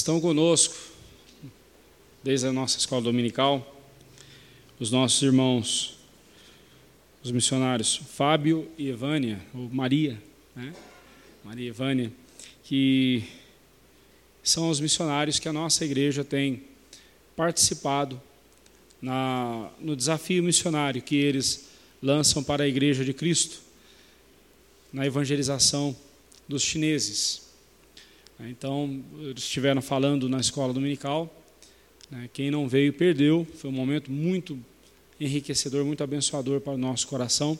Estão conosco, desde a nossa escola dominical, os nossos irmãos, os missionários Fábio e Evânia, ou Maria, né? Maria e Evânia, que são os missionários que a nossa igreja tem participado na, no desafio missionário que eles lançam para a Igreja de Cristo, na evangelização dos chineses. Então, eles estiveram falando na escola dominical. Né, quem não veio perdeu. Foi um momento muito enriquecedor, muito abençoador para o nosso coração.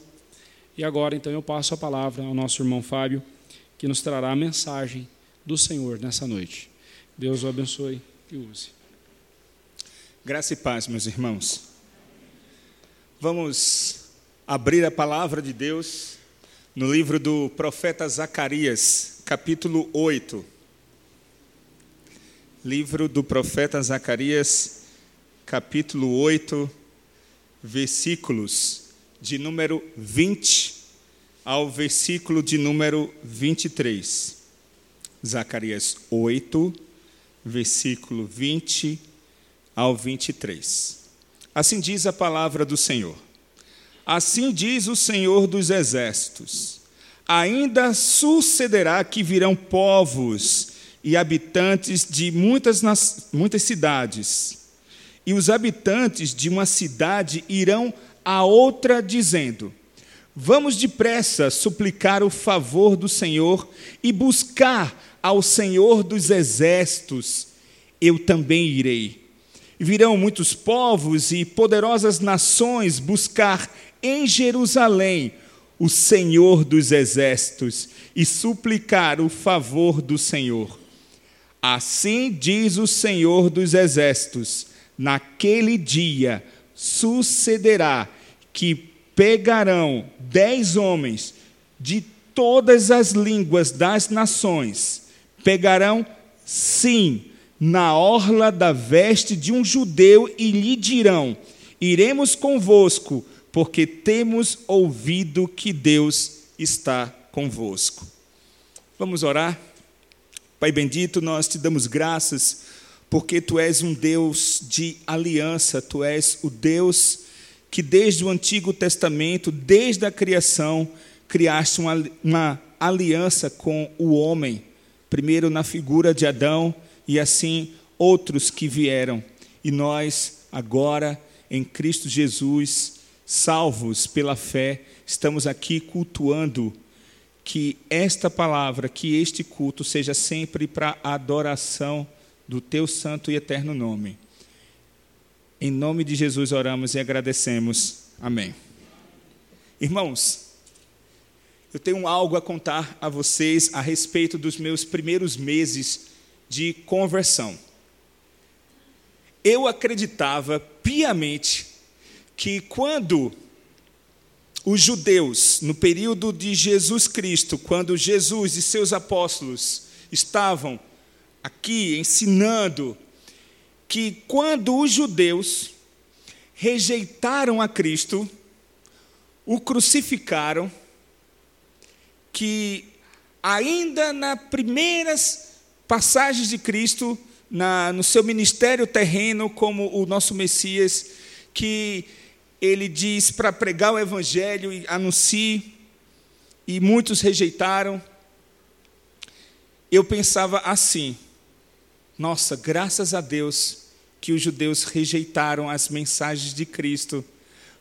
E agora, então, eu passo a palavra ao nosso irmão Fábio, que nos trará a mensagem do Senhor nessa noite. Deus o abençoe e use. Graça e paz, meus irmãos. Vamos abrir a palavra de Deus no livro do profeta Zacarias, capítulo 8. Livro do profeta Zacarias, capítulo 8, versículos de número 20 ao versículo de número 23. Zacarias 8, versículo 20 ao 23. Assim diz a palavra do Senhor. Assim diz o Senhor dos Exércitos: Ainda sucederá que virão povos e habitantes de muitas, muitas cidades, e os habitantes de uma cidade irão a outra, dizendo: Vamos depressa suplicar o favor do Senhor e buscar ao Senhor dos Exércitos. Eu também irei virão muitos povos e poderosas nações buscar em Jerusalém o Senhor dos exércitos e suplicar o favor do Senhor. Assim diz o Senhor dos exércitos: naquele dia sucederá que pegarão dez homens de todas as línguas das nações, pegarão sim na orla da veste de um judeu e lhe dirão: Iremos convosco, porque temos ouvido que Deus está convosco. Vamos orar? Pai bendito, nós te damos graças, porque tu és um Deus de aliança, tu és o Deus que desde o Antigo Testamento, desde a criação, criaste uma, uma aliança com o homem, primeiro na figura de Adão e assim outros que vieram. E nós, agora, em Cristo Jesus, salvos pela fé, estamos aqui cultuando que esta palavra, que este culto seja sempre para adoração do teu santo e eterno nome. Em nome de Jesus oramos e agradecemos. Amém. Irmãos, eu tenho algo a contar a vocês a respeito dos meus primeiros meses de conversão. Eu acreditava piamente que quando os judeus, no período de Jesus Cristo, quando Jesus e seus apóstolos estavam aqui ensinando, que quando os judeus rejeitaram a Cristo, o crucificaram, que ainda nas primeiras passagens de Cristo na, no seu ministério terreno como o nosso Messias, que ele diz para pregar o Evangelho e anuncie, e muitos rejeitaram. Eu pensava assim: nossa, graças a Deus que os judeus rejeitaram as mensagens de Cristo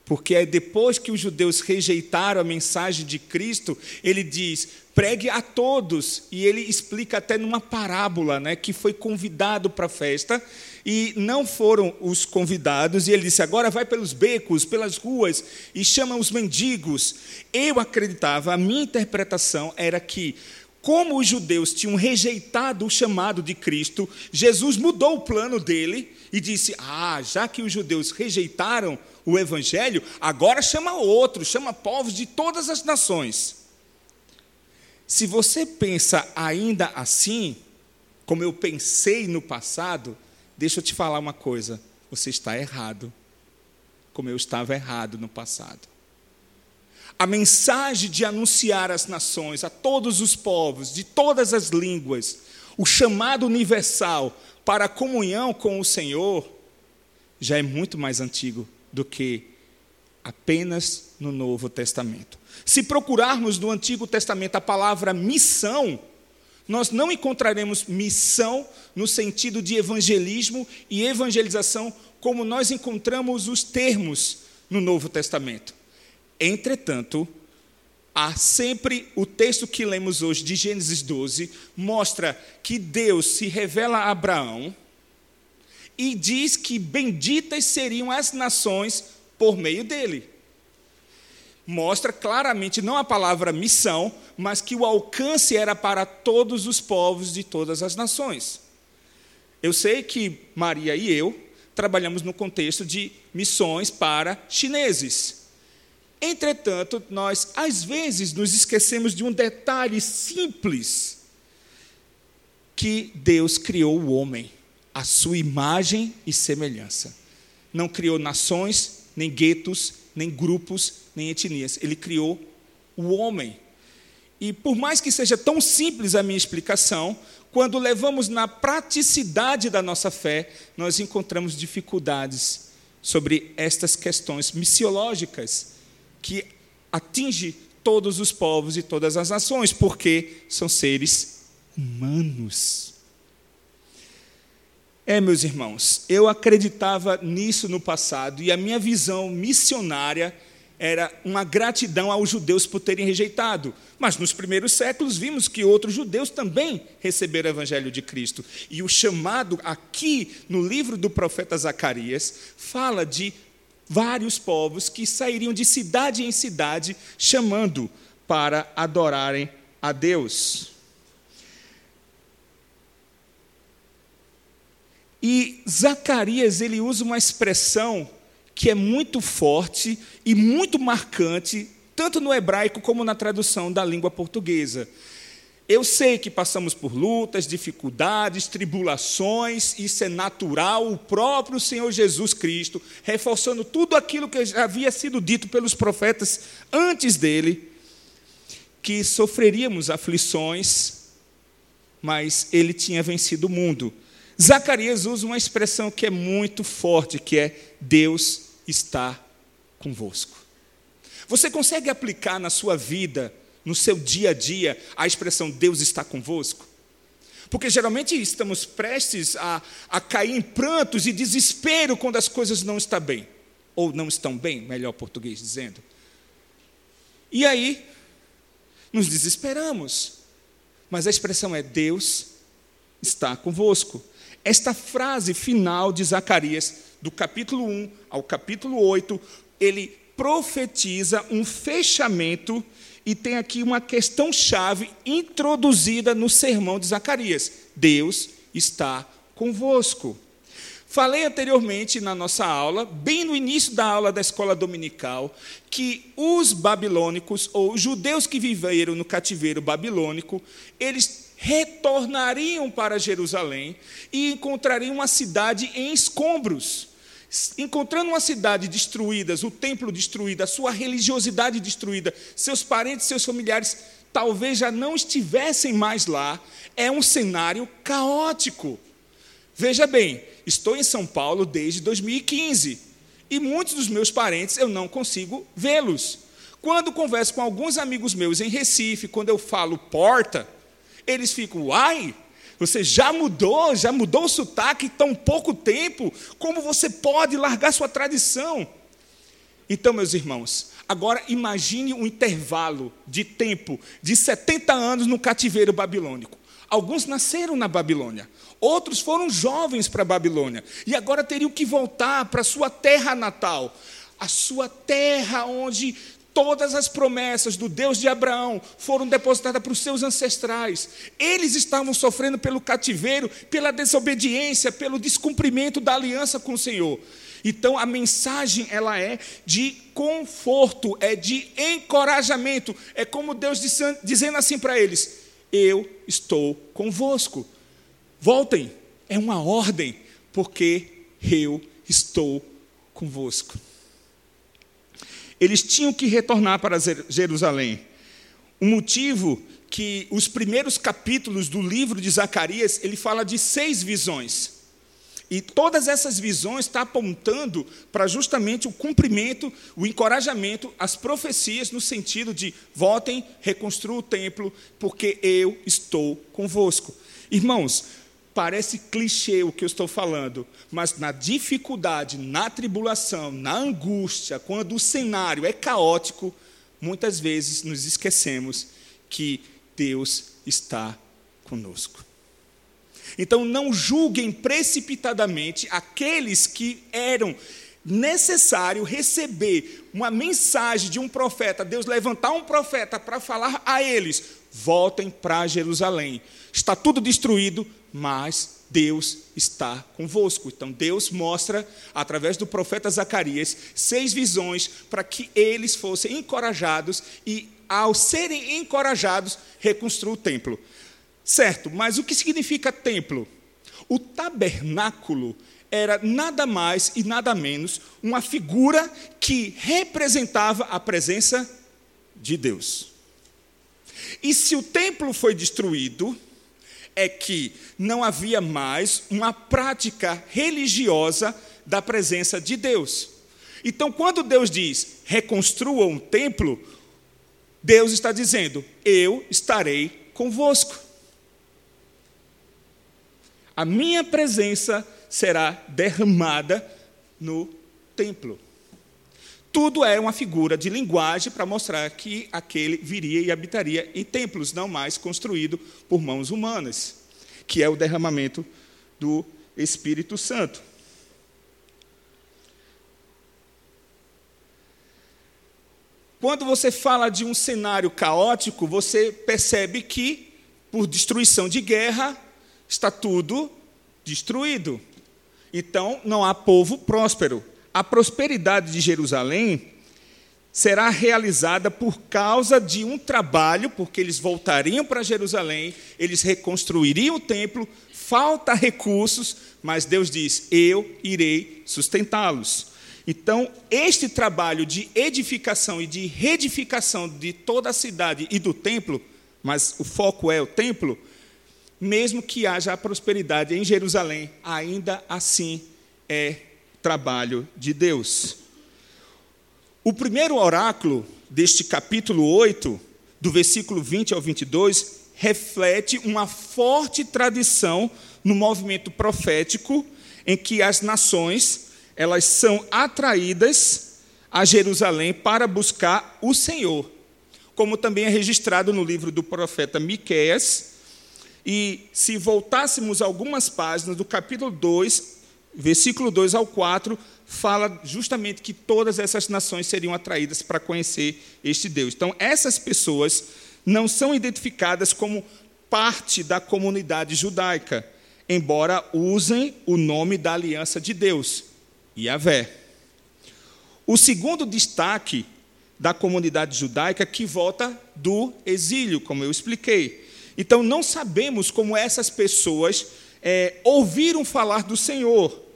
porque é depois que os judeus rejeitaram a mensagem de Cristo, ele diz: pregue a todos. E ele explica até numa parábola, né, que foi convidado para a festa e não foram os convidados. E ele disse: agora vai pelos becos, pelas ruas e chama os mendigos. Eu acreditava, a minha interpretação era que como os judeus tinham rejeitado o chamado de Cristo, Jesus mudou o plano dele e disse: Ah, já que os judeus rejeitaram o evangelho, agora chama outros, chama povos de todas as nações. Se você pensa ainda assim, como eu pensei no passado, deixa eu te falar uma coisa: você está errado, como eu estava errado no passado. a mensagem de anunciar às nações, a todos os povos, de todas as línguas, o chamado universal para a comunhão com o Senhor, já é muito mais antigo do que apenas no Novo Testamento. Se procurarmos no Antigo Testamento a palavra missão, nós não encontraremos missão no sentido de evangelismo e evangelização como nós encontramos os termos no Novo Testamento. Entretanto, há sempre o texto que lemos hoje de Gênesis 12 mostra que Deus se revela a Abraão e diz que benditas seriam as nações por meio dele mostra claramente não a palavra missão, mas que o alcance era para todos os povos de todas as nações. Eu sei que Maria e eu trabalhamos no contexto de missões para chineses. Entretanto, nós às vezes nos esquecemos de um detalhe simples que Deus criou o homem, a sua imagem e semelhança. Não criou nações, nem guetos, nem grupos, nem etnias. Ele criou o homem. E por mais que seja tão simples a minha explicação, quando levamos na praticidade da nossa fé, nós encontramos dificuldades sobre estas questões missiológicas que atinge todos os povos e todas as nações, porque são seres humanos. É, meus irmãos, eu acreditava nisso no passado e a minha visão missionária era uma gratidão aos judeus por terem rejeitado. Mas nos primeiros séculos vimos que outros judeus também receberam o evangelho de Cristo. E o chamado aqui no livro do profeta Zacarias fala de vários povos que sairiam de cidade em cidade chamando para adorarem a Deus. E Zacarias ele usa uma expressão que é muito forte e muito marcante, tanto no hebraico como na tradução da língua portuguesa. Eu sei que passamos por lutas, dificuldades, tribulações, isso é natural, o próprio Senhor Jesus Cristo, reforçando tudo aquilo que havia sido dito pelos profetas antes dele, que sofreríamos aflições, mas ele tinha vencido o mundo. Zacarias usa uma expressão que é muito forte, que é Deus está convosco. Você consegue aplicar na sua vida, no seu dia a dia, a expressão Deus está convosco? Porque geralmente estamos prestes a, a cair em prantos e desespero quando as coisas não estão bem, ou não estão bem, melhor português dizendo. E aí, nos desesperamos. Mas a expressão é Deus está convosco. Esta frase final de Zacarias do capítulo 1 ao capítulo 8, ele profetiza um fechamento e tem aqui uma questão chave introduzida no sermão de Zacarias: Deus está convosco. Falei anteriormente na nossa aula, bem no início da aula da escola dominical, que os babilônicos, ou judeus que viveram no cativeiro babilônico, eles retornariam para Jerusalém e encontrariam uma cidade em escombros encontrando uma cidade destruída, o templo destruído, a sua religiosidade destruída, seus parentes, seus familiares talvez já não estivessem mais lá, é um cenário caótico. Veja bem, estou em São Paulo desde 2015 e muitos dos meus parentes eu não consigo vê-los. Quando converso com alguns amigos meus em Recife, quando eu falo porta, eles ficam, uai, você já mudou, já mudou o sotaque em tão pouco tempo. Como você pode largar sua tradição? Então, meus irmãos, agora imagine um intervalo de tempo de 70 anos no cativeiro babilônico. Alguns nasceram na Babilônia, outros foram jovens para a Babilônia e agora teriam que voltar para a sua terra natal, a sua terra onde Todas as promessas do Deus de Abraão foram depositadas para os seus ancestrais. Eles estavam sofrendo pelo cativeiro, pela desobediência, pelo descumprimento da aliança com o Senhor. Então a mensagem ela é de conforto, é de encorajamento. É como Deus dizendo assim para eles: Eu estou convosco. Voltem. É uma ordem, porque eu estou convosco. eles tinham que retornar para Jerusalém. O motivo que os primeiros capítulos do livro de Zacarias, ele fala de seis visões. E todas essas visões estão apontando para justamente o cumprimento, o encorajamento, as profecias no sentido de voltem, reconstruam o templo, porque eu estou convosco. Irmãos, parece clichê o que eu estou falando, mas na dificuldade, na tribulação, na angústia, quando o cenário é caótico, muitas vezes nos esquecemos que Deus está conosco. Então não julguem precipitadamente aqueles que eram necessário receber uma mensagem de um profeta, Deus levantar um profeta para falar a eles: voltem para Jerusalém. Está tudo destruído, mas Deus está convosco. Então Deus mostra, através do profeta Zacarias, seis visões para que eles fossem encorajados e, ao serem encorajados, reconstruam o templo. Certo, mas o que significa templo? O tabernáculo era nada mais e nada menos uma figura que representava a presença de Deus. E se o templo foi destruído, é que não havia mais uma prática religiosa da presença de Deus. Então, quando Deus diz reconstrua um templo, Deus está dizendo: eu estarei convosco a minha presença será derramada no templo. Tudo é uma figura de linguagem para mostrar que aquele viria e habitaria em templos, não mais construído por mãos humanas, que é o derramamento do Espírito Santo. Quando você fala de um cenário caótico, você percebe que, por destruição de guerra, está tudo destruído. Então, não há povo próspero. A prosperidade de Jerusalém será realizada por causa de um trabalho, porque eles voltariam para Jerusalém, eles reconstruiriam o templo, falta recursos, mas Deus diz: Eu irei sustentá-los. Então, este trabalho de edificação e de reedificação de toda a cidade e do templo, mas o foco é o templo, mesmo que haja a prosperidade em Jerusalém, ainda assim é trabalho de Deus. O primeiro oráculo deste capítulo 8, do versículo 20 ao 22, reflete uma forte tradição no movimento profético em que as nações elas são atraídas a Jerusalém para buscar o Senhor, como também é registrado no livro do profeta Miqueias, e se voltássemos algumas páginas do capítulo 2, versículo 2 ao 4, fala justamente que todas essas nações seriam atraídas para conhecer este Deus. Então, essas pessoas não são identificadas como parte da comunidade judaica, embora usem o nome da aliança de Deus, Yahvé. O segundo destaque da comunidade judaica que volta do exílio, como eu expliquei. Então, não sabemos como essas pessoas é, ouviram falar do Senhor,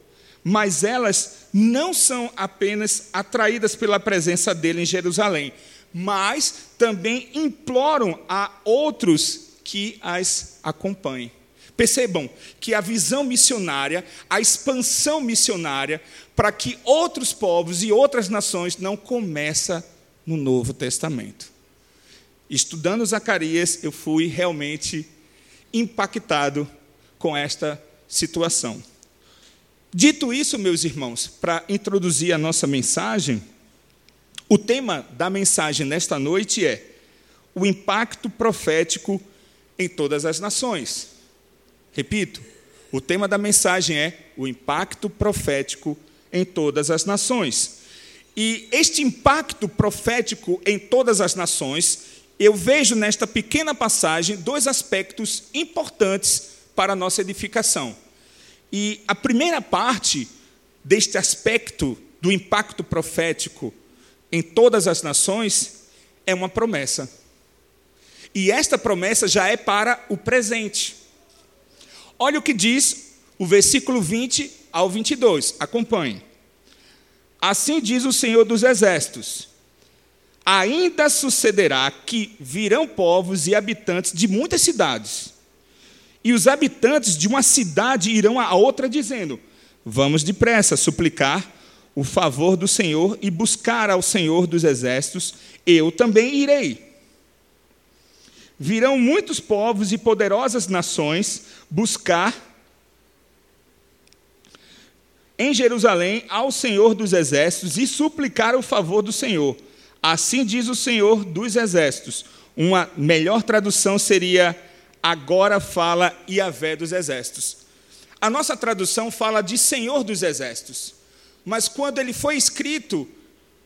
mas elas não são apenas atraídas pela presença dele em Jerusalém, mas também imploram a outros que as acompanhem. Percebam que a visão missionária, a expansão missionária, para que outros povos e outras nações não começa no Novo Testamento. Estudando Zacarias, eu fui realmente impactado com esta situação. Dito isso, meus irmãos, para introduzir a nossa mensagem, o tema da mensagem nesta noite é o impacto profético em todas as nações. Repito, o tema da mensagem é o impacto profético em todas as nações. E este impacto profético em todas as nações eu vejo nesta pequena passagem dois aspectos importantes para a nossa edificação. E a primeira parte deste aspecto do impacto profético em todas as nações é uma promessa. E esta promessa já é para o presente. Olha o que diz o versículo 20 ao 22. Acompanhe. Assim diz o Senhor dos Exércitos ainda sucederá que virão povos e habitantes de muitas cidades. E os habitantes de uma cidade irão a outra dizendo: Vamos depressa suplicar o favor do Senhor e buscar ao Senhor dos exércitos, eu também irei. Virão muitos povos e poderosas nações buscar em Jerusalém ao Senhor dos exércitos e suplicar o favor do Senhor. Assim diz o Senhor dos exércitos. Uma melhor tradução seria: agora fala Iavé dos exércitos. A nossa tradução fala de Senhor dos exércitos. Mas quando ele foi escrito,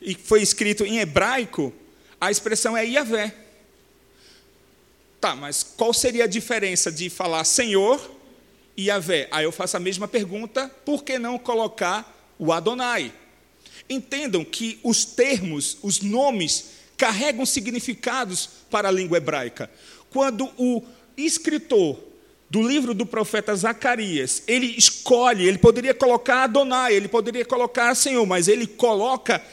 e foi escrito em hebraico, a expressão é Iavé. Tá, mas qual seria a diferença de falar Senhor e Yahvé? Aí eu faço a mesma pergunta, por que não colocar o Adonai? Entendam que os termos, os nomes, carregam significados para a língua hebraica. Quando o escritor do livro do profeta Zacarias, ele escolhe, ele poderia colocar Adonai, ele poderia colocar Senhor, mas ele coloca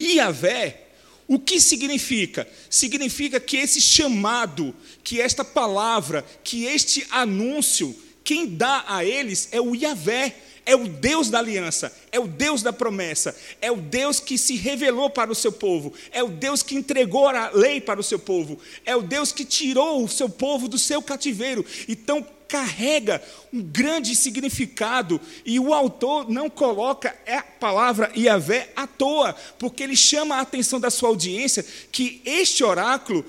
Yahvé, o que significa? Significa que esse chamado, que esta palavra, que este anúncio, quem dá a eles é o Yahvé, é o Deus da aliança, é o Deus da promessa, é o Deus que se revelou para o seu povo, é o Deus que entregou a lei para o seu povo, é o Deus que tirou o seu povo do seu cativeiro. Então, carrega um grande significado e o autor não coloca a palavra Yahvé à toa, porque ele chama a atenção da sua audiência que este oráculo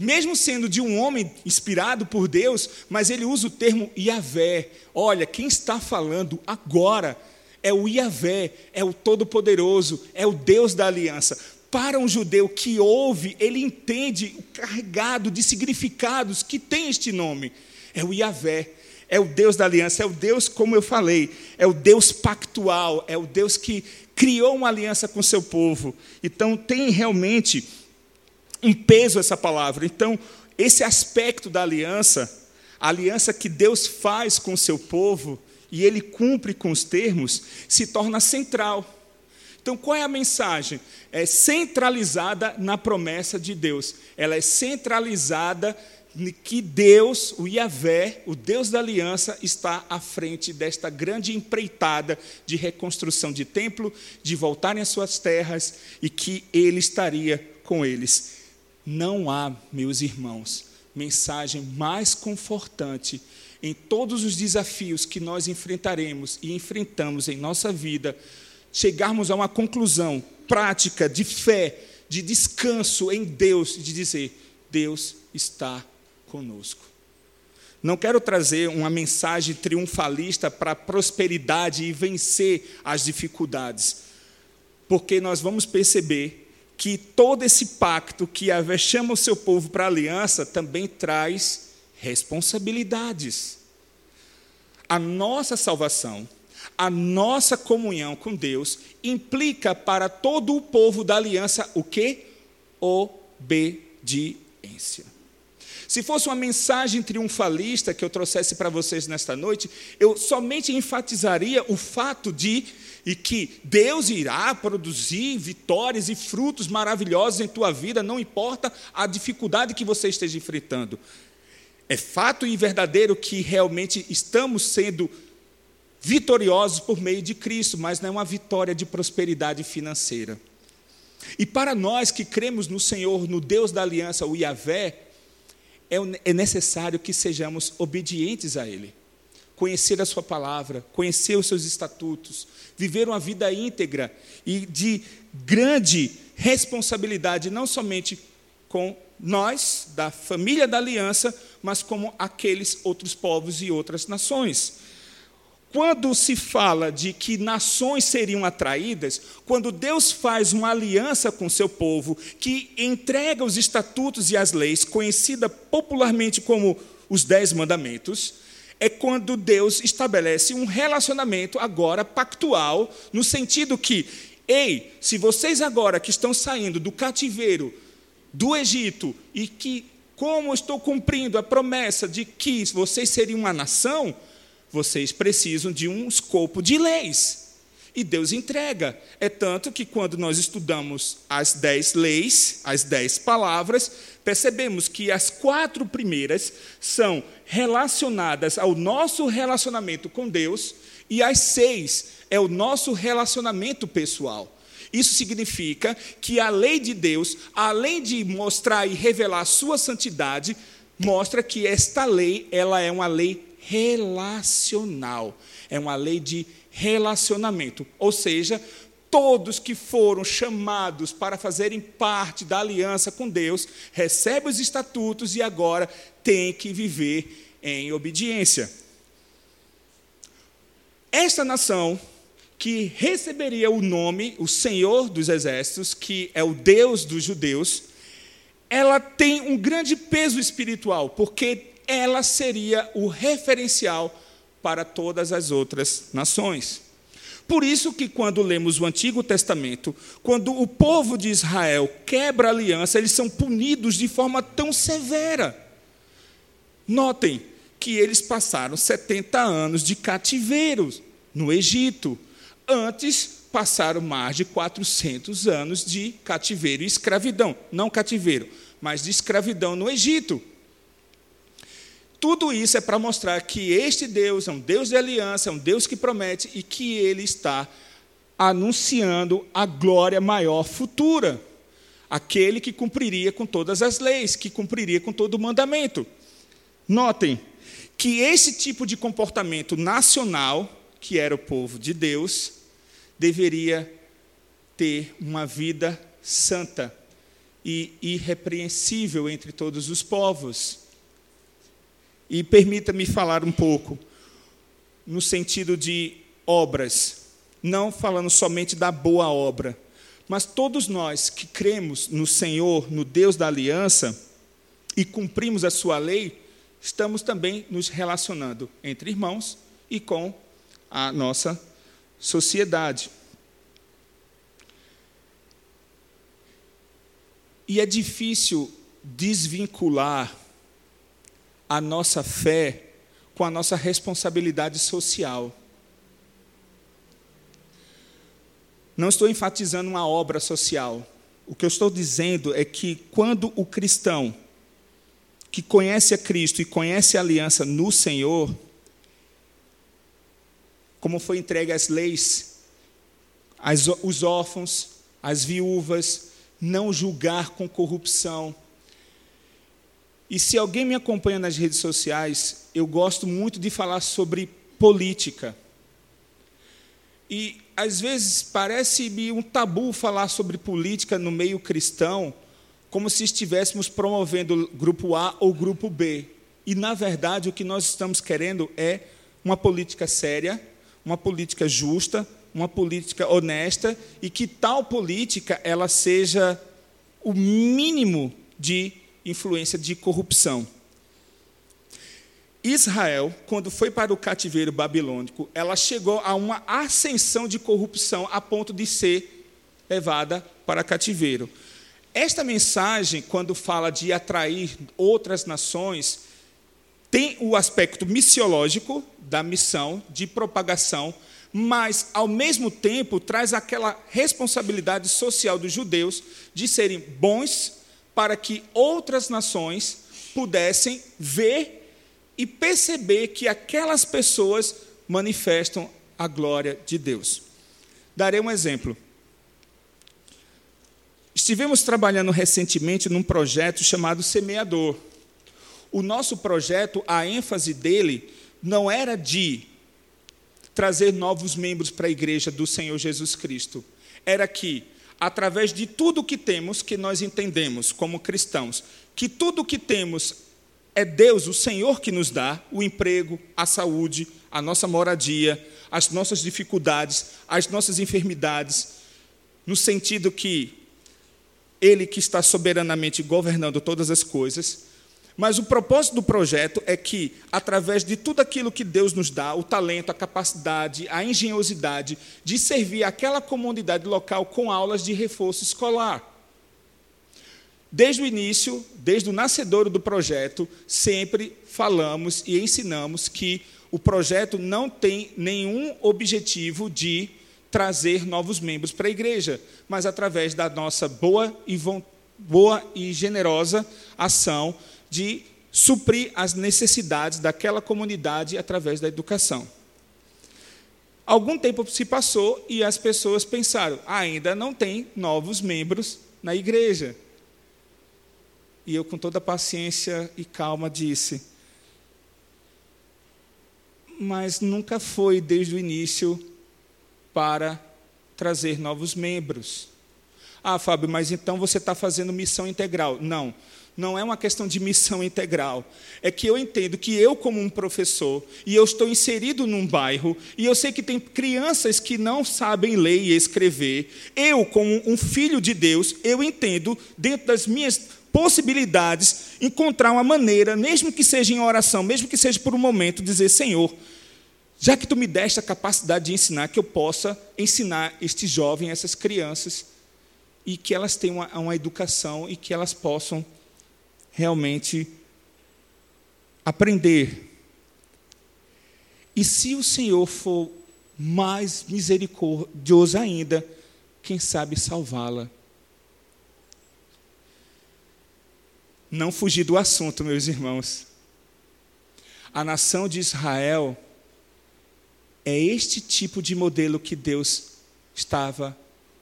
mesmo sendo de um homem inspirado por Deus, mas ele usa o termo Yahvé. Olha, quem está falando agora é o Yahvé, é o Todo-Poderoso, é o Deus da aliança. Para um judeu que ouve, ele entende o carregado de significados que tem este nome. É o Yahvé, é o Deus da aliança, é o Deus, como eu falei, é o Deus pactual, é o Deus que criou uma aliança com seu povo. Então, tem realmente um peso essa palavra. Então, esse aspecto da aliança, a aliança que Deus faz com o seu povo e ele cumpre com os termos, se torna central. Então, qual é a mensagem? É centralizada na promessa de Deus. Ela é centralizada que Deus, o Yahvé, o Deus da aliança, está à frente desta grande empreitada de reconstrução de templo, de voltarem às suas terras e que ele estaria com eles. Não há, meus irmãos, mensagem mais confortante em todos os desafios que nós enfrentaremos e enfrentamos em nossa vida, chegarmos a uma conclusão prática de fé, de descanso em Deus, de dizer: Deus está conosco. Não quero trazer uma mensagem triunfalista para a prosperidade e vencer as dificuldades, porque nós vamos perceber que todo esse pacto que Yahvé chama o seu povo para a aliança também traz responsabilidades. A nossa salvação, a nossa comunhão com Deus implica para todo o povo da aliança o que? Obediência. Se fosse uma mensagem triunfalista que eu trouxesse para vocês nesta noite, eu somente enfatizaria o fato de e que Deus irá produzir vitórias e frutos maravilhosos em tua vida, não importa a dificuldade que você esteja enfrentando. É fato e verdadeiro que realmente estamos sendo vitoriosos por meio de Cristo, mas não é uma vitória de prosperidade financeira. E para nós que cremos no Senhor, no Deus da aliança, o Yahvé, é, é necessário que sejamos obedientes a Ele conhecer a Sua palavra, conhecer os seus estatutos, viver uma vida íntegra e de grande responsabilidade, não somente com nós, da família da aliança, mas como aqueles outros povos e outras nações. Quando se fala de que nações seriam atraídas, quando Deus faz uma aliança com seu povo, que entrega os estatutos e as leis, conhecida popularmente como os Dez Mandamentos, é quando Deus estabelece um relacionamento agora pactual, no sentido que, ei, se vocês agora que estão saindo do cativeiro do Egito e que, como estou cumprindo a promessa de que vocês seriam uma nação, vocês precisam de um escopo de leis. e Deus entrega. É tanto que quando nós estudamos as dez leis, as dez palavras, percebemos que as quatro primeiras são relacionadas ao nosso relacionamento com Deus, e as seis é o nosso relacionamento pessoal. Isso significa que a lei de Deus, além de mostrar e revelar sua santidade, mostra que esta lei, ela é uma lei relacional. É uma lei de relacionamento. Ou seja, todos que foram chamados para fazerem parte da aliança com Deus recebem os estatutos e agora têm que viver em obediência. Esta nação que receberia o nome, o Senhor dos Exércitos, que é o Deus dos judeus, ela tem um grande peso espiritual, porque ela seria o referencial para todas as outras nações. Por isso que quando lemos o Antigo Testamento, quando o povo de Israel quebra a aliança, eles são punidos de forma tão severa. Notem que eles passaram 70 anos de cativeiro no Egito. Antes passaram mais de 400 anos de cativeiro e escravidão, não cativeiro, mas de escravidão no Egito. Tudo isso é para mostrar que este Deus é um Deus de aliança, é um Deus que promete e que ele está anunciando a glória maior futura. Aquele que cumpriria com todas as leis, que cumpriria com todo o mandamento. Notem que esse tipo de comportamento nacional, que era o povo de Deus, deveria ter uma vida santa e irrepreensível entre todos os povos. E permita-me falar um pouco no sentido de obras, não falando somente da boa obra, mas todos nós que cremos no Senhor, no Deus da aliança, e cumprimos a sua lei, estamos também nos relacionando entre irmãos e com a nossa sociedade. E é difícil desvincular a nossa fé com a nossa responsabilidade social. Não estou enfatizando uma obra social. O que eu estou dizendo é que quando o cristão que conhece a Cristo e conhece a aliança no Senhor, como foi entregue as leis, as, os órfãos, as viúvas, não julgar com corrupção, e se alguém me acompanha nas redes sociais, eu gosto muito de falar sobre política. E às vezes parece-me um tabu falar sobre política no meio cristão, como se estivéssemos promovendo grupo A ou grupo B. E na verdade o que nós estamos querendo é uma política séria, uma política justa, uma política honesta e que tal política ela seja o mínimo de influência de corrupção. Israel, quando foi para o cativeiro babilônico, ela chegou a uma ascensão de corrupção a ponto de ser levada para cativeiro. Esta mensagem, quando fala de atrair outras nações, tem o aspecto missiológico da missão de propagação, mas, ao mesmo tempo, traz aquela responsabilidade social dos judeus de serem bons para que outras nações pudessem ver e perceber que aquelas pessoas manifestam a glória de Deus. Darei um exemplo. Estivemos trabalhando recentemente num projeto chamado Semeador. O nosso projeto, a ênfase dele não era de trazer novos membros para a igreja do Senhor Jesus Cristo. Era que através de tudo que temos, que nós entendemos como cristãos, que tudo que temos é Deus, o Senhor, que nos dá o emprego, a saúde, a nossa moradia, as nossas dificuldades, as nossas enfermidades, no sentido que Ele que está soberanamente governando todas as coisas, mas o propósito do projeto é que, através de tudo aquilo que Deus nos dá, o talento, a capacidade, a engenhosidade, de servir aquela comunidade local com aulas de reforço escolar. Desde o início, desde o nascedouro do projeto, sempre falamos e ensinamos que o projeto não tem nenhum objetivo de trazer novos membros para a igreja, mas através da nossa boa e, boa e generosa ação de suprir as necessidades daquela comunidade através da educação. Algum tempo se passou e as pessoas pensaram: ainda não tem novos membros na igreja. E eu, com toda paciência e calma, disse: mas nunca foi desde o início para trazer novos membros. Ah, Fábio, mas então você está fazendo missão integral. Não não é uma questão de missão integral. É que eu entendo que eu, como um professor, e eu estou inserido num bairro, e eu sei que tem crianças que não sabem ler e escrever. Eu, como um filho de Deus, eu entendo, dentro das minhas possibilidades, encontrar uma maneira, mesmo que seja em oração, mesmo que seja por um momento, dizer: Senhor, já que tu me deste a capacidade de ensinar, que eu possa ensinar este jovem, essas crianças, e que elas tenham uma, uma educação e que elas possam realmente aprender. E se o Senhor for mais misericordioso ainda, quem sabe salvá-la. Não fugir do assunto, meus irmãos. A nação de Israel é este tipo de modelo que Deus estava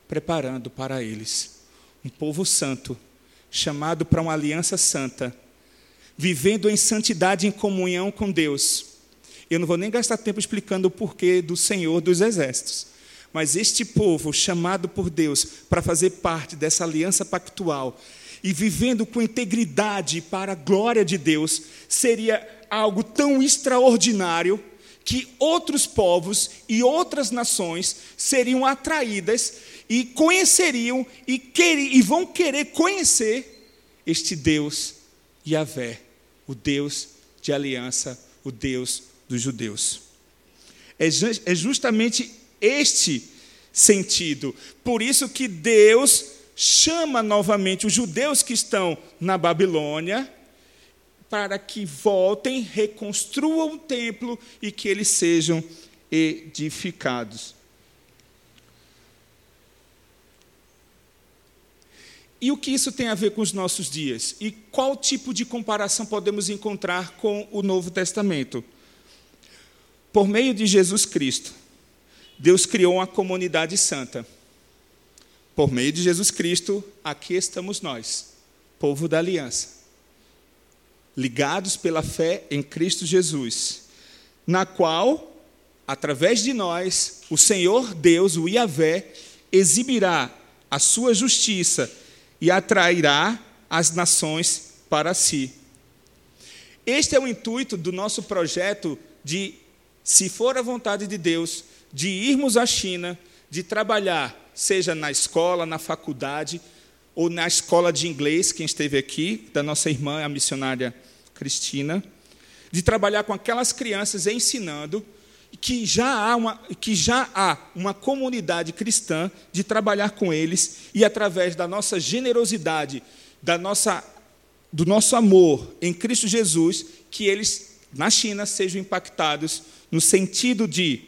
preparando para eles. Um povo santo chamado para uma aliança santa, vivendo em santidade em comunhão com Deus. Eu não vou nem gastar tempo explicando o porquê do Senhor dos Exércitos, mas este povo chamado por Deus para fazer parte dessa aliança pactual e vivendo com integridade para a glória de Deus, seria algo tão extraordinário que outros povos e outras nações seriam atraídas e conheceriam e, quer, e vão querer conhecer este Deus Yahvé, o Deus de aliança, o Deus dos judeus. É, é justamente este sentido. Por isso que Deus chama novamente os judeus que estão na Babilônia para que voltem, reconstruam o templo e que eles sejam edificados. E o que isso tem a ver com os nossos dias? E qual tipo de comparação podemos encontrar com o Novo Testamento? Por meio de Jesus Cristo, Deus criou uma comunidade santa. Por meio de Jesus Cristo, aqui estamos nós, povo da aliança, ligados pela fé em Cristo Jesus, na qual, através de nós, o Senhor Deus, o Iavé, exibirá a sua justiça e atrairá as nações para si. Este é o intuito do nosso projeto de, se for a vontade de Deus, de irmos à China, de trabalhar, seja na escola, na faculdade, ou na escola de inglês, quem esteve aqui, da nossa irmã, a missionária Cristina, de trabalhar com aquelas crianças ensinando que já há uma, que já há uma comunidade cristã de trabalhar com eles e através da nossa generosidade, da nossa, do nosso amor em Cristo Jesus, que eles na China sejam impactados no sentido de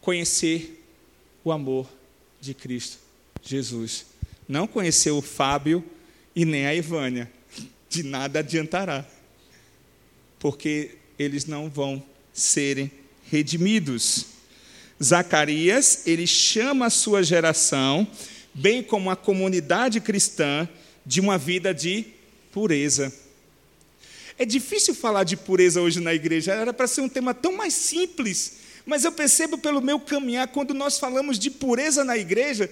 conhecer o amor de Cristo Jesus. Não conhecer o Fábio e nem a Ivânia, de nada adiantará, porque eles não vão serem redimidos. Zacarias, ele chama a sua geração, bem como a comunidade cristã, de uma vida de pureza. É difícil falar de pureza hoje na igreja, era para ser um tema tão mais simples, mas eu percebo pelo meu caminhar, quando nós falamos de pureza na igreja,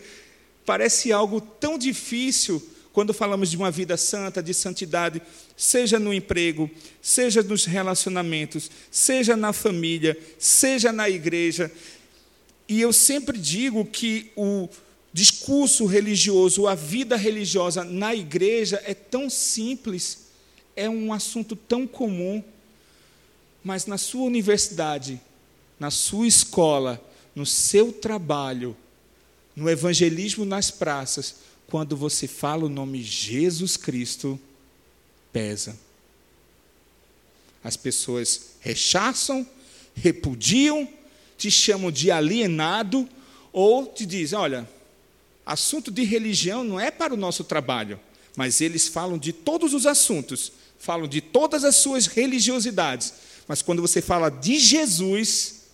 parece algo tão difícil quando falamos de uma vida santa, de santidade, seja no emprego, seja nos relacionamentos, seja na família, seja na igreja. E eu sempre digo que o discurso religioso, a vida religiosa na igreja é tão simples, é um assunto tão comum, mas na sua universidade, na sua escola, no seu trabalho, no evangelismo nas praças, quando você fala o nome Jesus Cristo, pesa. As pessoas rechaçam, repudiam, te chamam de alienado, ou te dizem: olha, assunto de religião não é para o nosso trabalho, mas eles falam de todos os assuntos, falam de todas as suas religiosidades, mas quando você fala de Jesus,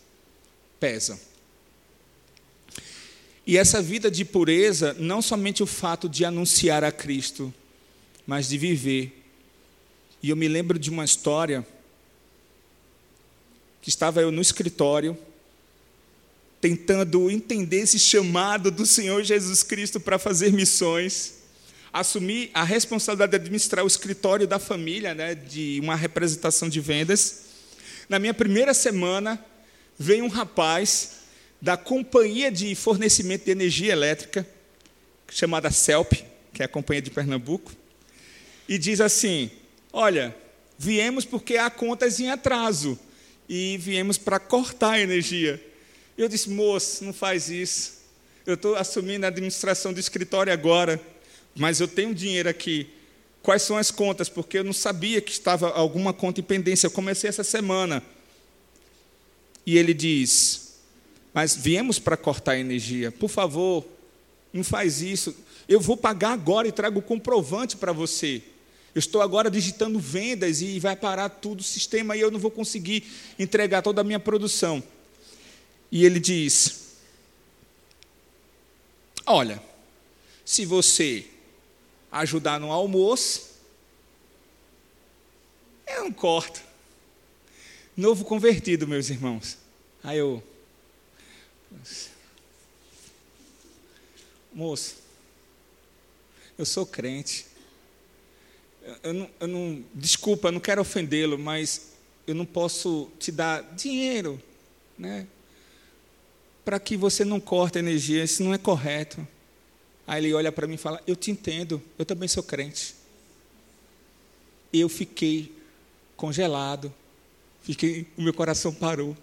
pesa. E essa vida de pureza, não somente o fato de anunciar a Cristo, mas de viver. E eu me lembro de uma história que estava eu no escritório, tentando entender esse chamado do Senhor Jesus Cristo para fazer missões, assumir a responsabilidade de administrar o escritório da família, né, de uma representação de vendas. Na minha primeira semana, veio um rapaz da companhia de fornecimento de energia elétrica, chamada CELP, que é a companhia de Pernambuco, e diz assim: Olha, viemos porque há contas em atraso e viemos para cortar a energia. Eu disse, moço, não faz isso. Eu estou assumindo a administração do escritório agora, mas eu tenho dinheiro aqui. Quais são as contas? Porque eu não sabia que estava alguma conta em pendência. Eu comecei essa semana. E ele diz: Mas viemos para cortar a energia. Por favor, não faz isso. Eu vou pagar agora e trago o comprovante para você. Eu estou agora digitando vendas e vai parar tudo o sistema e eu não vou conseguir entregar toda a minha produção. E ele diz: Olha, se você ajudar no almoço, eu não corto. Novo convertido, meus irmãos. Aí eu. Moço, eu sou crente eu não, eu não desculpa, eu não quero ofendê-lo, mas eu não posso te dar dinheiro, né? Para que você não corte a energia, isso não é correto. Aí ele olha para mim e fala: Eu te entendo, eu também sou crente. Eu fiquei congelado, fiquei, o meu coração parou.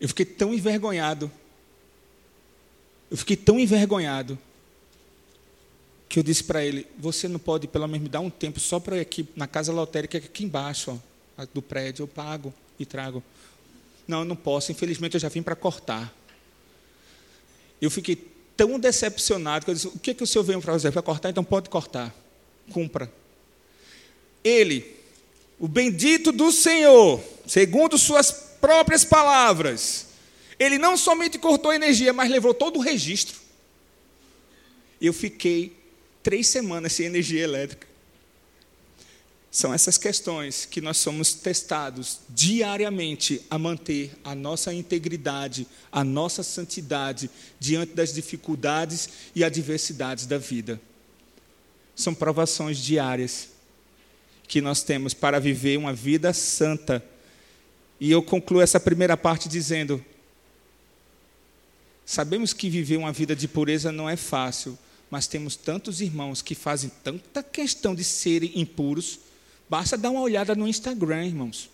Eu fiquei tão envergonhado. Eu fiquei tão envergonhado que eu disse para ele: Você não pode pelo menos me dar um tempo só para aqui na casa lotérica aqui embaixo ó, do prédio, eu pago e trago. Não, eu não posso, infelizmente eu já vim para cortar. Eu fiquei tão decepcionado que eu disse: O que, que o senhor veio para fazer? Para cortar? Então pode cortar. Cumpra. Ele, o bendito do Senhor, segundo suas próprias palavras, ele não somente cortou a energia, mas levou todo o registro. Eu fiquei três semanas sem energia elétrica. São essas questões que nós somos testados diariamente a manter a nossa integridade, a nossa santidade diante das dificuldades e adversidades da vida. São provações diárias que nós temos para viver uma vida santa. E eu concluo essa primeira parte dizendo: sabemos que viver uma vida de pureza não é fácil, mas temos tantos irmãos que fazem tanta questão de serem impuros, basta dar uma olhada no Instagram, irmãos.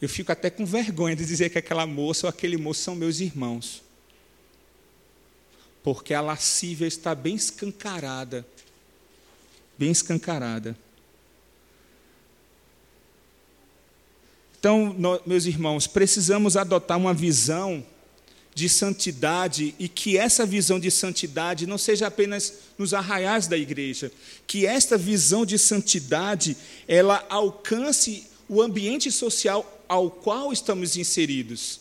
Eu fico até com vergonha de dizer que aquela moça ou aquele moço são meus irmãos. Porque a lascívia está bem escancarada. Bem escancarada. Então, meus irmãos, precisamos adotar uma visão de santidade e que essa visão de santidade não seja apenas nos arraiais da igreja, que esta visão de santidade ela alcance o ambiente social ao qual estamos inseridos.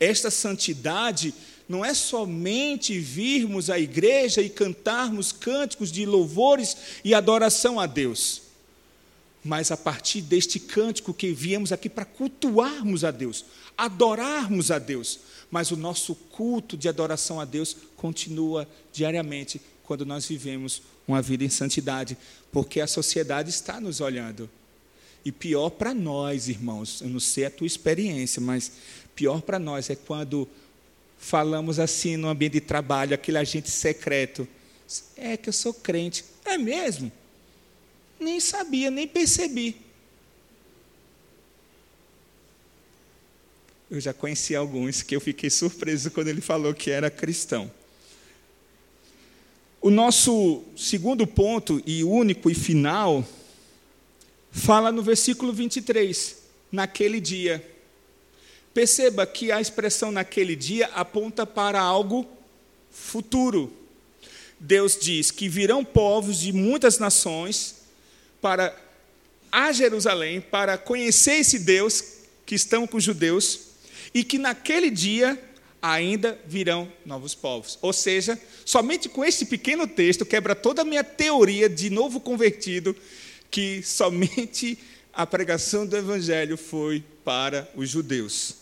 Esta santidade não é somente virmos à igreja e cantarmos cânticos de louvores e adoração a Deus, mas a partir deste cântico que viemos aqui para cultuarmos a Deus, adorarmos a Deus, mas o nosso culto de adoração a Deus continua diariamente quando nós vivemos uma vida em santidade, porque a sociedade está nos olhando. E pior para nós, irmãos, eu não sei a tua experiência, mas pior para nós é quando falamos assim no ambiente de trabalho, aquele agente secreto. É que eu sou crente. É mesmo? Nem sabia, nem percebi. eu já conheci alguns que eu fiquei surpreso quando ele falou que era cristão. O nosso segundo ponto, e único e final, fala no versículo 23. Naquele dia, Perceba que a expressão naquele dia aponta para algo futuro. Deus diz que virão povos de muitas nações para a Jerusalém para conhecer esse Deus que estão com os judeus e que naquele dia ainda virão novos povos. Ou seja, somente com este pequeno texto quebra toda a minha teoria de novo convertido que somente a pregação do evangelho foi para os judeus.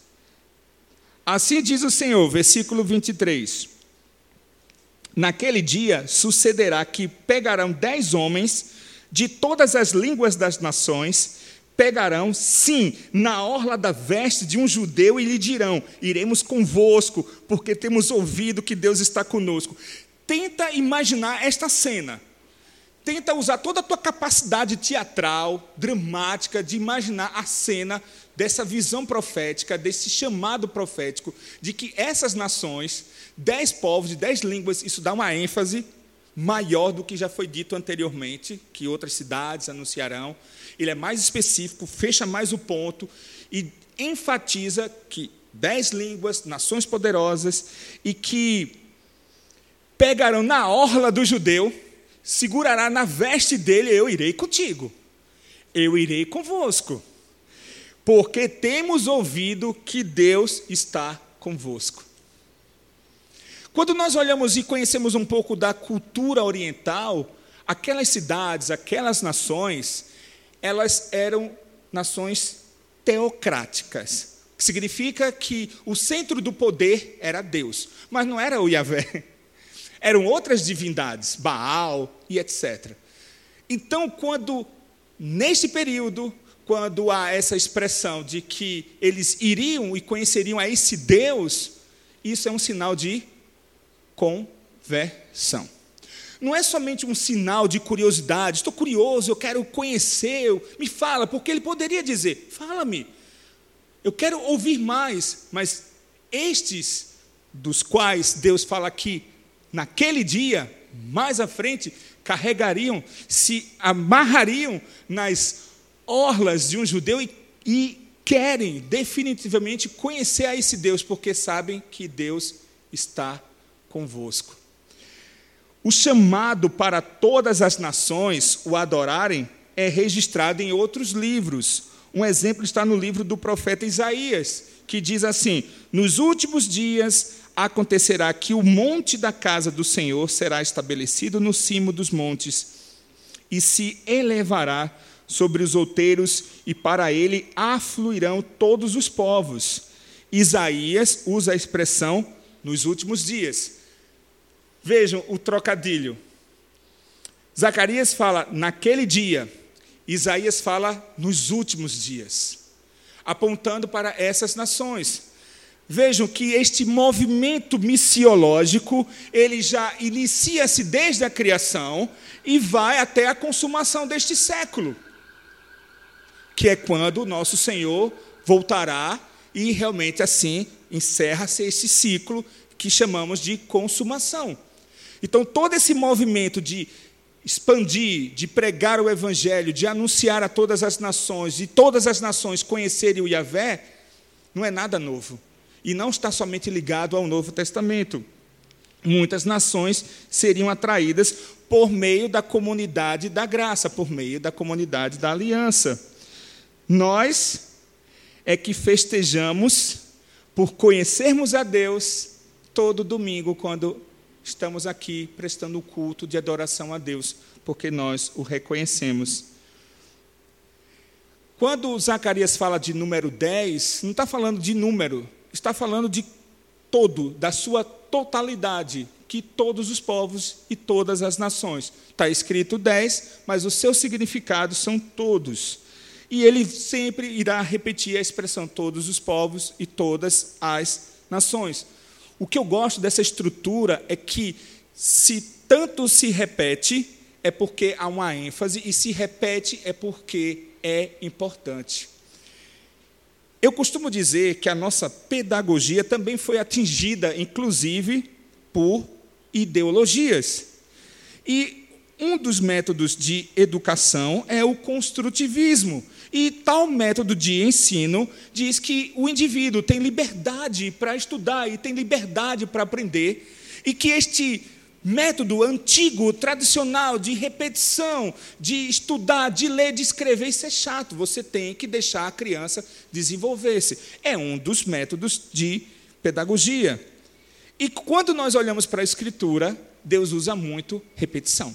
Assim diz o Senhor, versículo 23. Naquele dia sucederá que pegarão dez homens de todas as línguas das nações, pegarão, sim, na orla da veste de um judeu e lhe dirão: Iremos convosco, porque temos ouvido que Deus está conosco. Tenta imaginar esta cena. Tenta usar toda a tua capacidade teatral, dramática, de imaginar a cena dessa visão profética, desse chamado profético, de que essas nações, dez povos de dez línguas, isso dá uma ênfase maior do que já foi dito anteriormente, que outras cidades anunciarão. Ele é mais específico, fecha mais o ponto e enfatiza que dez línguas, nações poderosas, e que pegarão na orla do judeu, segurará na veste dele, eu irei contigo, eu irei convosco porque temos ouvido que Deus está convosco. Quando nós olhamos e conhecemos um pouco da cultura oriental, aquelas cidades, aquelas nações, elas eram nações teocráticas, que significa que o centro do poder era Deus, mas não era o Yahvé, eram outras divindades, Baal e etc. Então, quando neste período quando há essa expressão de que eles iriam e conheceriam a esse Deus, isso é um sinal de conversão. Não é somente um sinal de curiosidade, estou curioso, eu quero conhecer, me fala, porque ele poderia dizer: fala-me, eu quero ouvir mais, mas estes dos quais Deus fala aqui, naquele dia, mais à frente, carregariam, se amarrariam nas orlas de um judeu e, e querem definitivamente conhecer a esse Deus, porque sabem que Deus está convosco. O chamado para todas as nações o adorarem é registrado em outros livros. Um exemplo está no livro do profeta Isaías, que diz assim: Nos últimos dias acontecerá que o monte da casa do Senhor será estabelecido no cimo dos montes e se elevará sobre os outeiros, e para ele afluirão todos os povos. Isaías usa a expressão nos últimos dias. Vejam o trocadilho. Zacarias fala naquele dia, Isaías fala nos últimos dias, apontando para essas nações. Vejam que este movimento missiológico, ele já inicia-se desde a criação e vai até a consumação deste século que é quando o nosso Senhor voltará e realmente assim encerra-se esse ciclo que chamamos de consumação. Então, todo esse movimento de expandir, de pregar o Evangelho, de anunciar a todas as nações, e todas as nações conhecerem o Yahvé, não é nada novo. E não está somente ligado ao Novo Testamento. Muitas nações seriam atraídas por meio da comunidade da graça, por meio da comunidade da aliança. Nós é que festejamos por conhecermos a Deus todo domingo, quando estamos aqui prestando o culto de adoração a Deus, porque nós o reconhecemos. Quando Zacarias fala de número 10, não está falando de número, está falando de todo, da sua totalidade, que todos os povos e todas as nações. Está escrito 10, mas os seus significados são todos. E ele sempre irá repetir a expressão todos os povos e todas as nações. O que eu gosto dessa estrutura é que, se tanto se repete, é porque há uma ênfase, e se repete é porque é importante. Eu costumo dizer que a nossa pedagogia também foi atingida, inclusive, por ideologias. E um dos métodos de educação é o construtivismo. E tal método de ensino diz que o indivíduo tem liberdade para estudar e tem liberdade para aprender, e que este método antigo, tradicional, de repetição, de estudar, de ler, de escrever, isso é chato. Você tem que deixar a criança desenvolver-se. É um dos métodos de pedagogia. E quando nós olhamos para a Escritura, Deus usa muito repetição.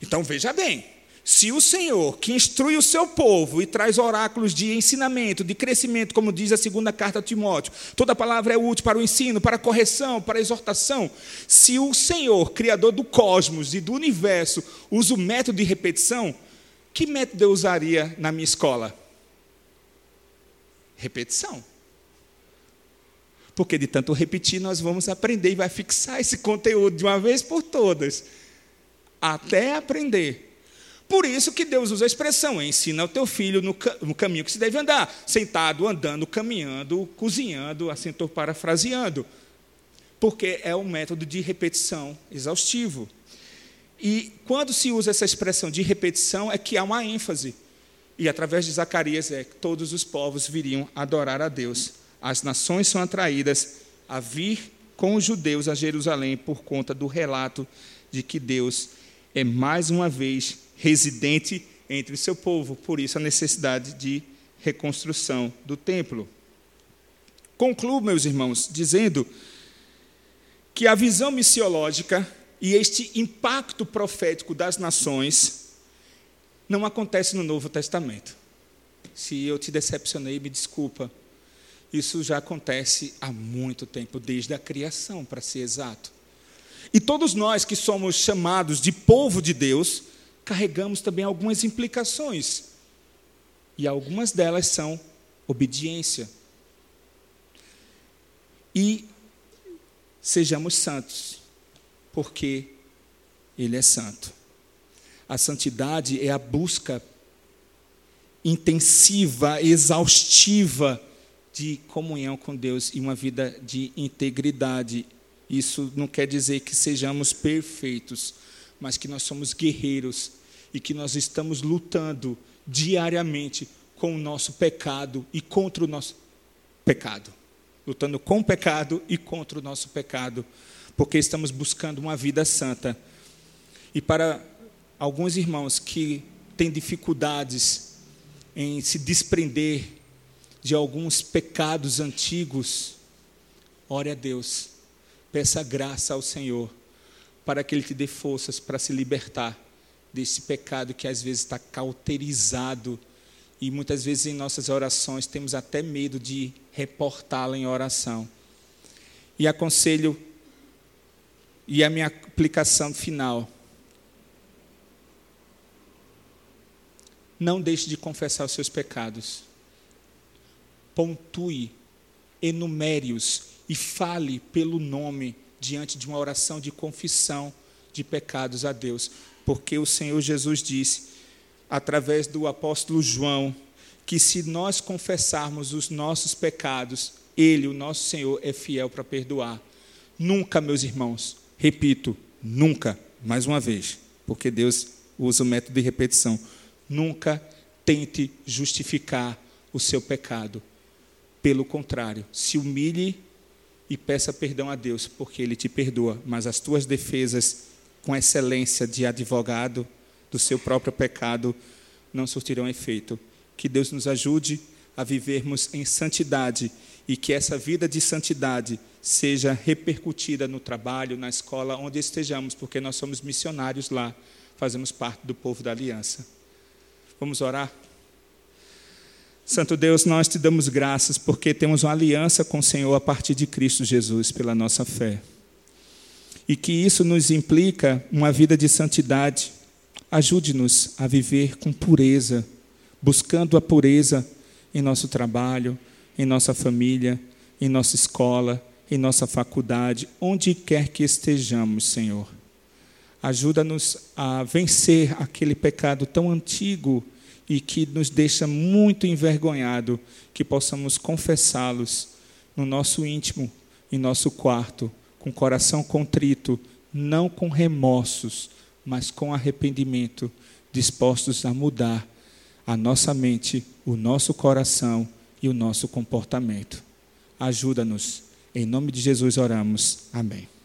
Então veja bem, se o Senhor, que instrui o seu povo e traz oráculos de ensinamento, de crescimento, como diz a segunda carta a Timóteo, toda palavra é útil para o ensino, para a correção, para a exortação. Se o Senhor, criador do cosmos e do universo, usa o método de repetição, que método eu usaria na minha escola? Repetição. Porque de tanto repetir, nós vamos aprender e vai fixar esse conteúdo de uma vez por todas, até aprender. Por isso que Deus usa a expressão: ensina o teu filho no, no caminho que se deve andar, sentado, andando, caminhando, cozinhando, assim estou parafraseando. Porque é um método de repetição exaustivo. E quando se usa essa expressão de repetição, é que há uma ênfase. E através de Zacarias é que todos os povos viriam adorar a Deus. As nações são atraídas a vir com os judeus a Jerusalém por conta do relato de que Deus é mais uma vez residente entre o seu povo, por isso a necessidade de reconstrução do templo. Concluo, meus irmãos, dizendo que a visão missiológica e este impacto profético das nações não acontece no Novo Testamento. Se eu te decepcionei, me desculpa. Isso já acontece há muito tempo, desde a criação, para ser exato. E todos nós que somos chamados de povo de Deus, carregamos também algumas implicações. E algumas delas são obediência. E sejamos santos, porque Ele é santo. A santidade é a busca intensiva, exaustiva de comunhão com Deus e uma vida de integridade. Isso não quer dizer que sejamos perfeitos, mas que nós somos guerreiros e que nós estamos lutando diariamente com o nosso pecado e contra o nosso pecado. Lutando com o pecado e contra o nosso pecado, porque estamos buscando uma vida santa. E para alguns irmãos que têm dificuldades em se desprender de alguns pecados antigos, ore a Deus, peça graça ao Senhor, para que Ele te dê forças para se libertar desse pecado que às vezes está cauterizado e muitas vezes em nossas orações temos até medo de reportá-la em oração. E aconselho, e a minha aplicação final. Não deixe de confessar os seus pecados. Pontue, enumere-os e fale pelo nome diante de uma oração de confissão de pecados a Deus porque o Senhor Jesus disse, através do apóstolo João, que se nós confessarmos os nossos pecados, Ele, o nosso Senhor, é fiel para perdoar. Nunca, meus irmãos, repito, nunca, mais uma vez, porque Deus usa o método de repetição, nunca tente justificar o seu pecado. Pelo contrário, se humilhe e peça perdão a Deus, porque Ele te perdoa, mas as tuas defesas com excelência de advogado do seu próprio pecado não surtirão efeito. Que Deus nos ajude a vivermos em santidade e que essa vida de santidade seja repercutida no trabalho, na escola, onde estejamos, porque nós somos missionários lá, fazemos parte do povo da aliança. Vamos orar? Santo Deus, nós te damos graças porque temos uma aliança com o Senhor a partir de Cristo Jesus, pela nossa fé e que isso nos implica uma vida de santidade. Ajude-nos a viver com pureza, buscando a pureza em nosso trabalho, em nossa família, em nossa escola, em nossa faculdade, onde quer que estejamos, Senhor. Ajuda-nos a vencer aquele pecado tão antigo e que nos deixa muito envergonhado, que possamos confessá-los no nosso íntimo, em nosso quarto, com coração contrito, não com remorsos, mas com arrependimento, dispostos a mudar a nossa mente, o nosso coração e o nosso comportamento. Ajuda-nos. Em nome de Jesus oramos. Amém.